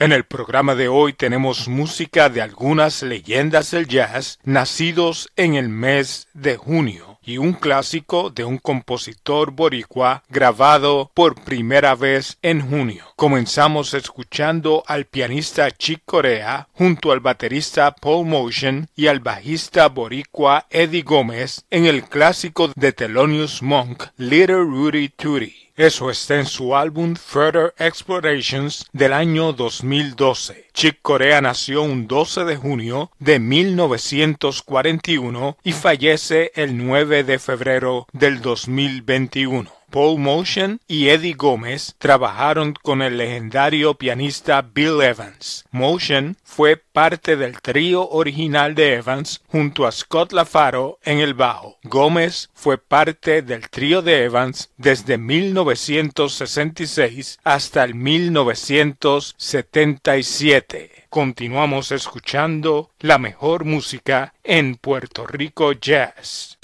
En el programa de hoy tenemos música de algunas leyendas del jazz nacidos en el mes de junio y un clásico de un compositor boricua grabado por primera vez en junio. Comenzamos escuchando al pianista Chick Corea junto al baterista Paul Motion y al bajista boricua Eddie Gómez en el clásico de Thelonious Monk Little Rudy Tootie. Eso está en su álbum Further Explorations del año 2012. Chick Corea nació un 12 de junio de 1941 y fallece el 9 de febrero del 2021. Paul Motion y Eddie Gómez trabajaron con el legendario pianista Bill Evans. Motion fue parte del trío original de Evans junto a Scott LaFaro en el bajo. Gómez fue parte del trío de Evans desde 1966 hasta el 1977. Continuamos escuchando la mejor música en Puerto Rico Jazz.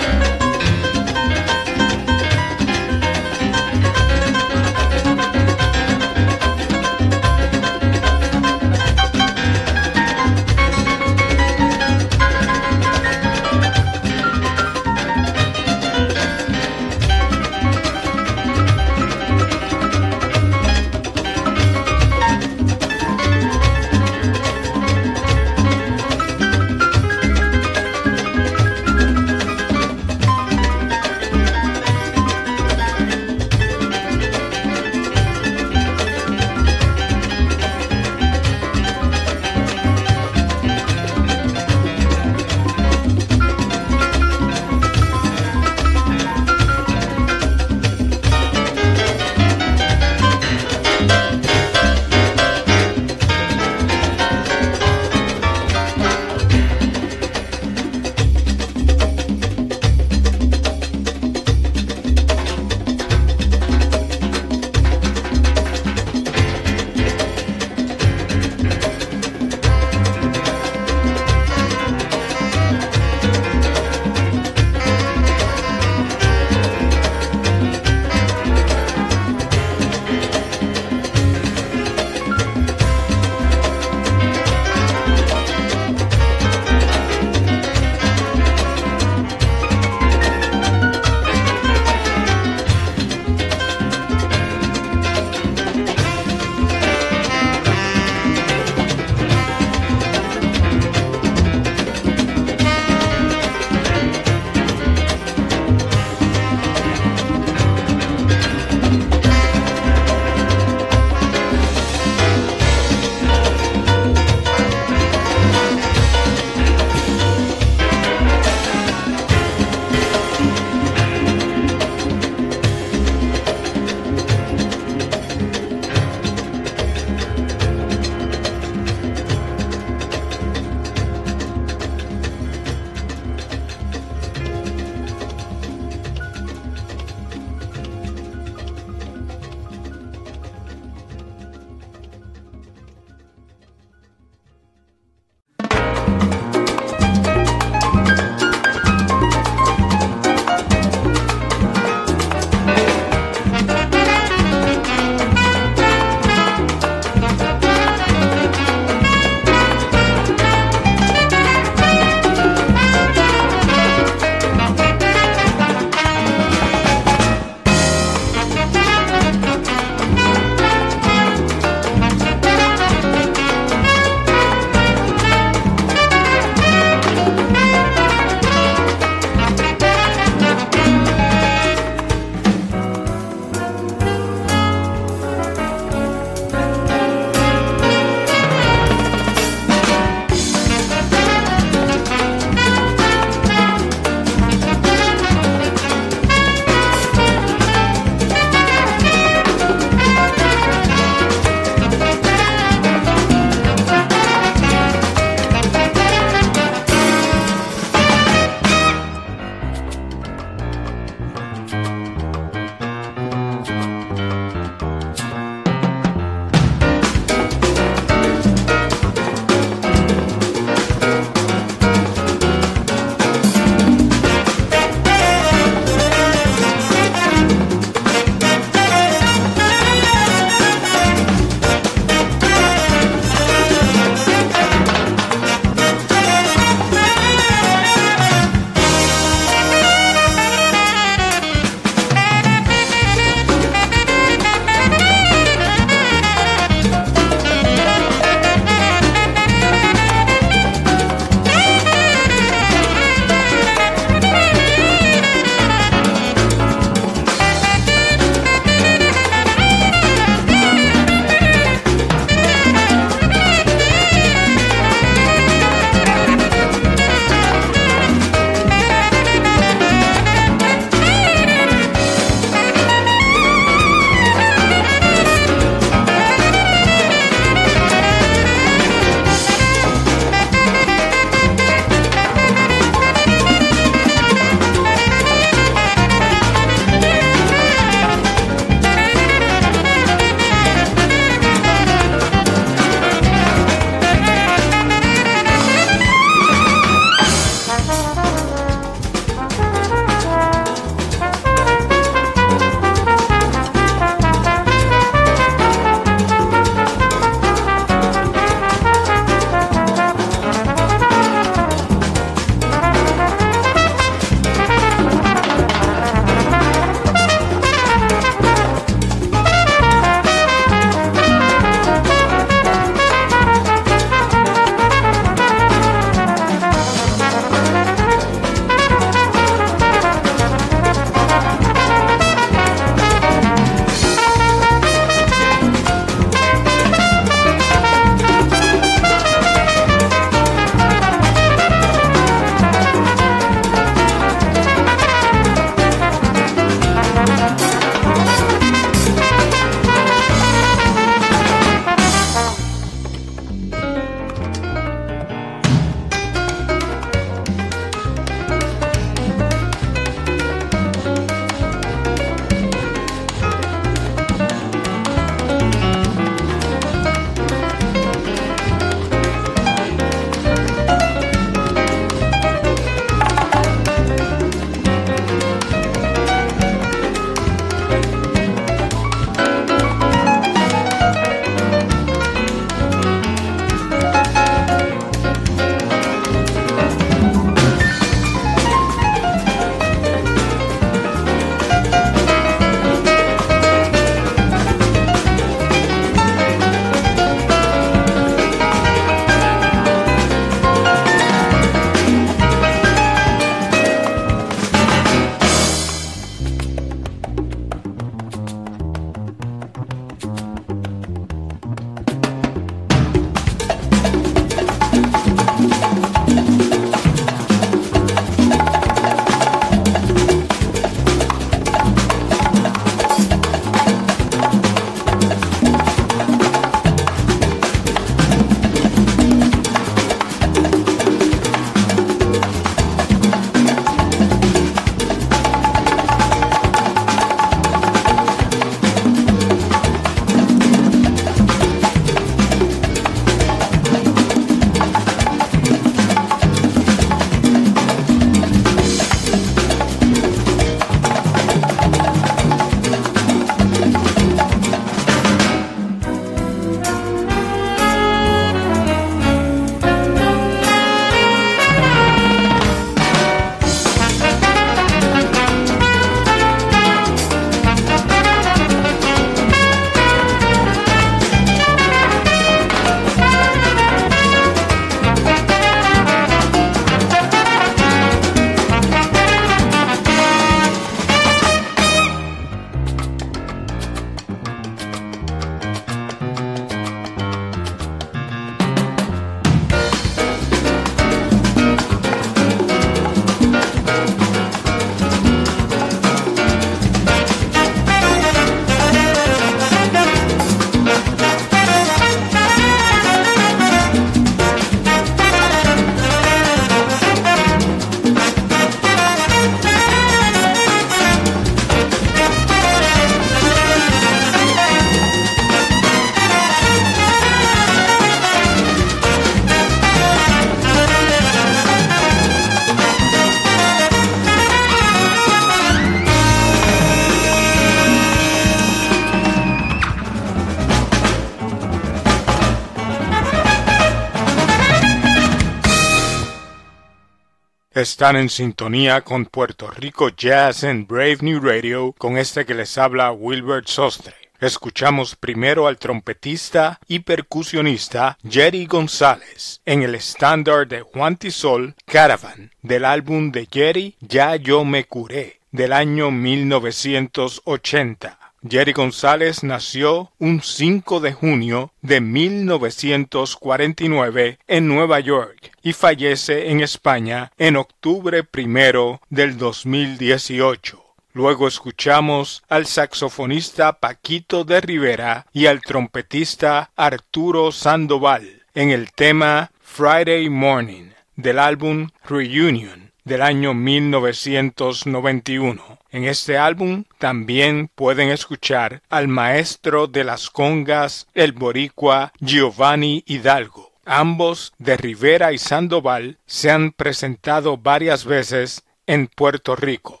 Están en sintonía con Puerto Rico Jazz en Brave New Radio con este que les habla Wilbert Sostre. Escuchamos primero al trompetista y percusionista Jerry González en el estándar de Juan Tisol Caravan del álbum de Jerry Ya Yo Me Curé del año 1980. Jerry González nació un 5 de junio de 1949 en Nueva York y fallece en España en octubre primero del 2018. Luego escuchamos al saxofonista Paquito de Rivera y al trompetista Arturo Sandoval en el tema Friday Morning del álbum Reunion del año 1991. En este álbum también pueden escuchar al maestro de las congas, el boricua Giovanni Hidalgo. Ambos, de Rivera y Sandoval, se han presentado varias veces en Puerto Rico.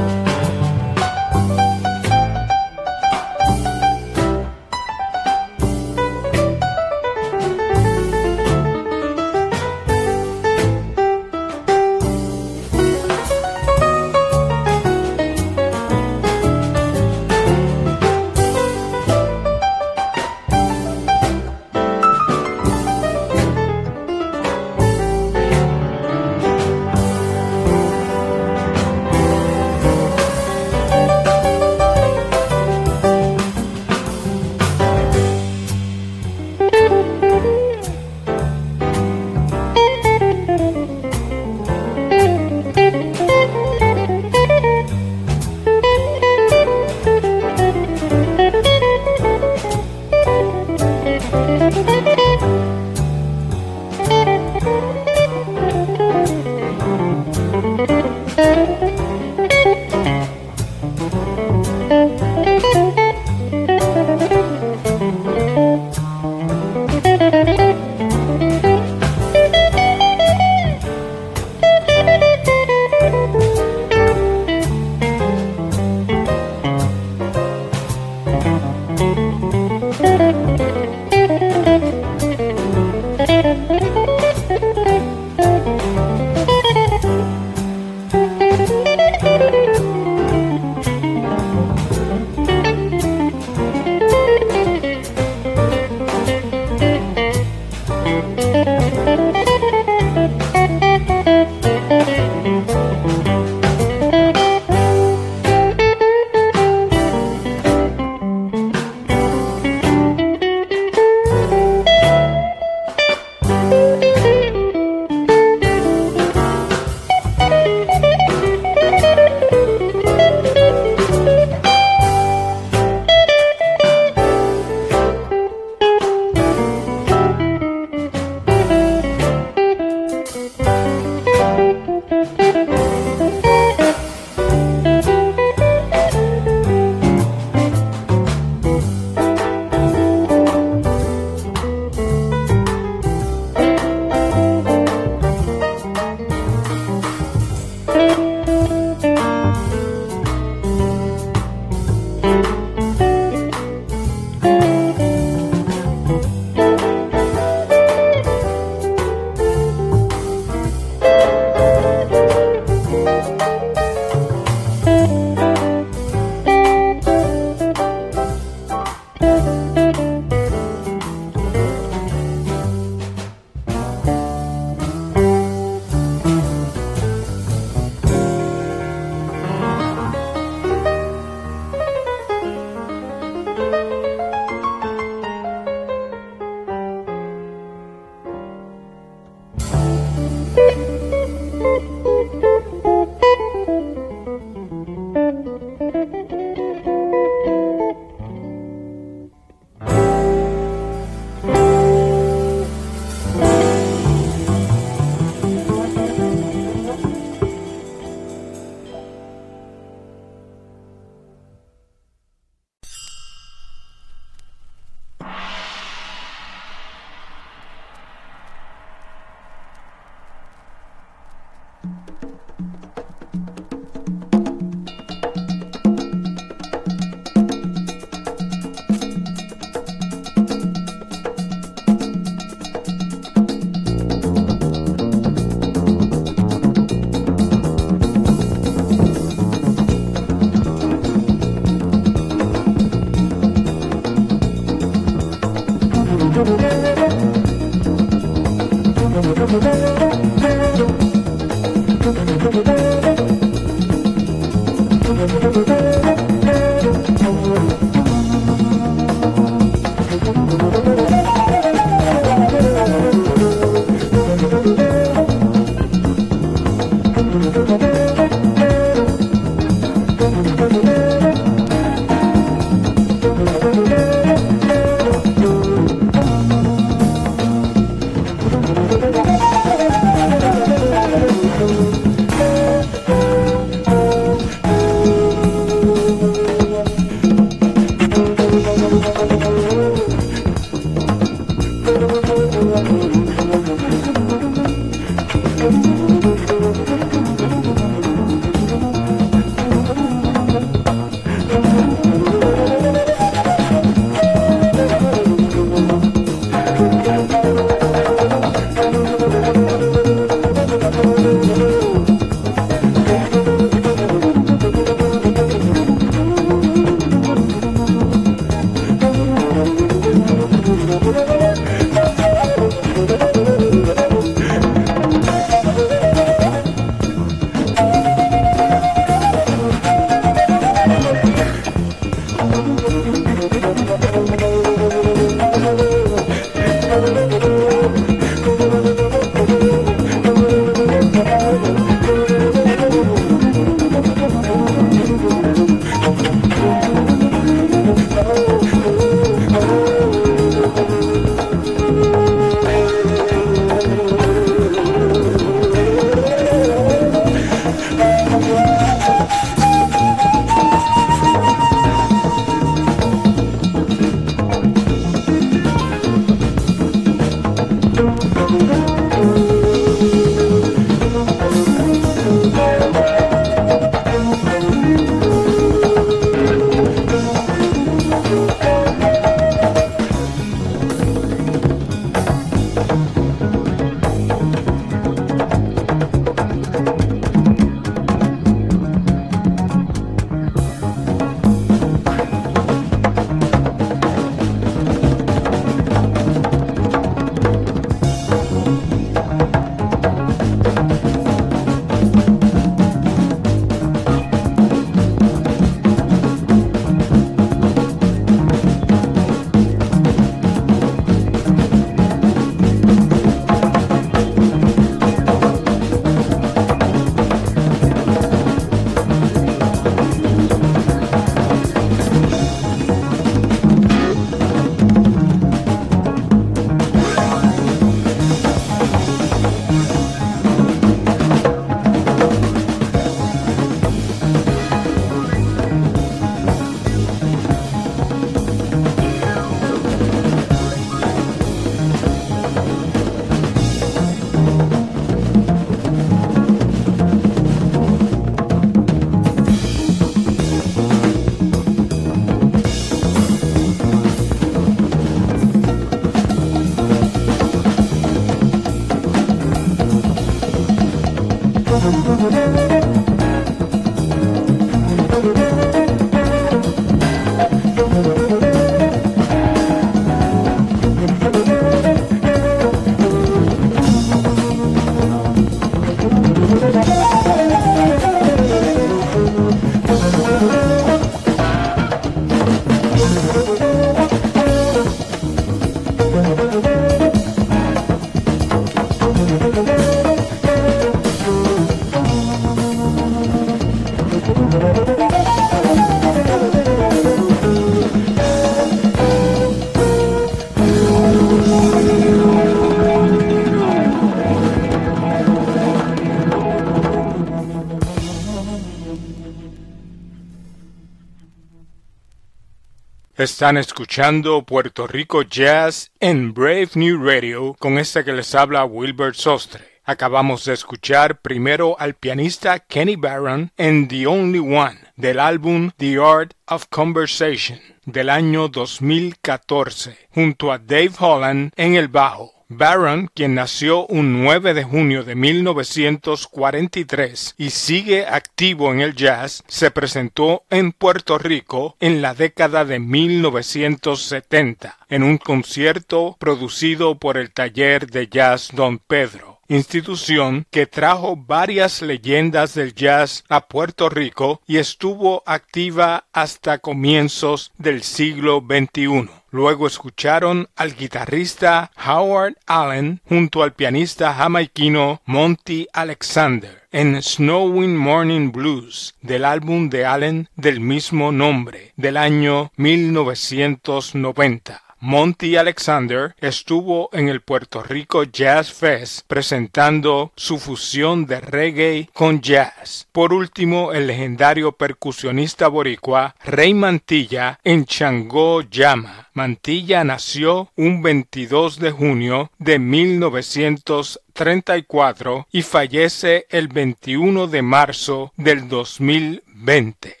Están escuchando Puerto Rico Jazz en Brave New Radio con este que les habla Wilbert Sostre. Acabamos de escuchar primero al pianista Kenny Barron en The Only One del álbum The Art of Conversation del año 2014 junto a Dave Holland en el bajo Barron, quien nació un 9 de junio de 1943 y sigue activo en el jazz, se presentó en Puerto Rico en la década de 1970 en un concierto producido por el taller de jazz Don Pedro institución que trajo varias leyendas del jazz a Puerto Rico y estuvo activa hasta comienzos del siglo XXI. Luego escucharon al guitarrista Howard Allen junto al pianista jamaiquino Monty Alexander en Snowing Morning Blues del álbum de Allen del mismo nombre del año 1990. Monty Alexander estuvo en el Puerto Rico Jazz Fest presentando su fusión de reggae con jazz. Por último, el legendario percusionista boricua Rey Mantilla en Changó Llama. Mantilla nació un 22 de junio de 1934 y fallece el 21 de marzo del 2020.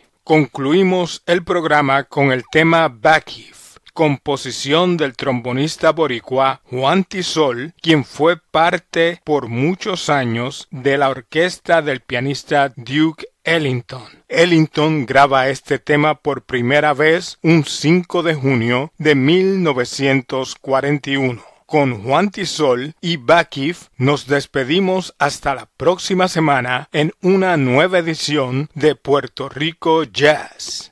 Concluimos el programa con el tema Backif, composición del trombonista boricua Juan Tisol, quien fue parte por muchos años de la orquesta del pianista Duke Ellington. Ellington graba este tema por primera vez un 5 de junio de 1941 con Juan Tisol y Bakif nos despedimos hasta la próxima semana en una nueva edición de Puerto Rico Jazz.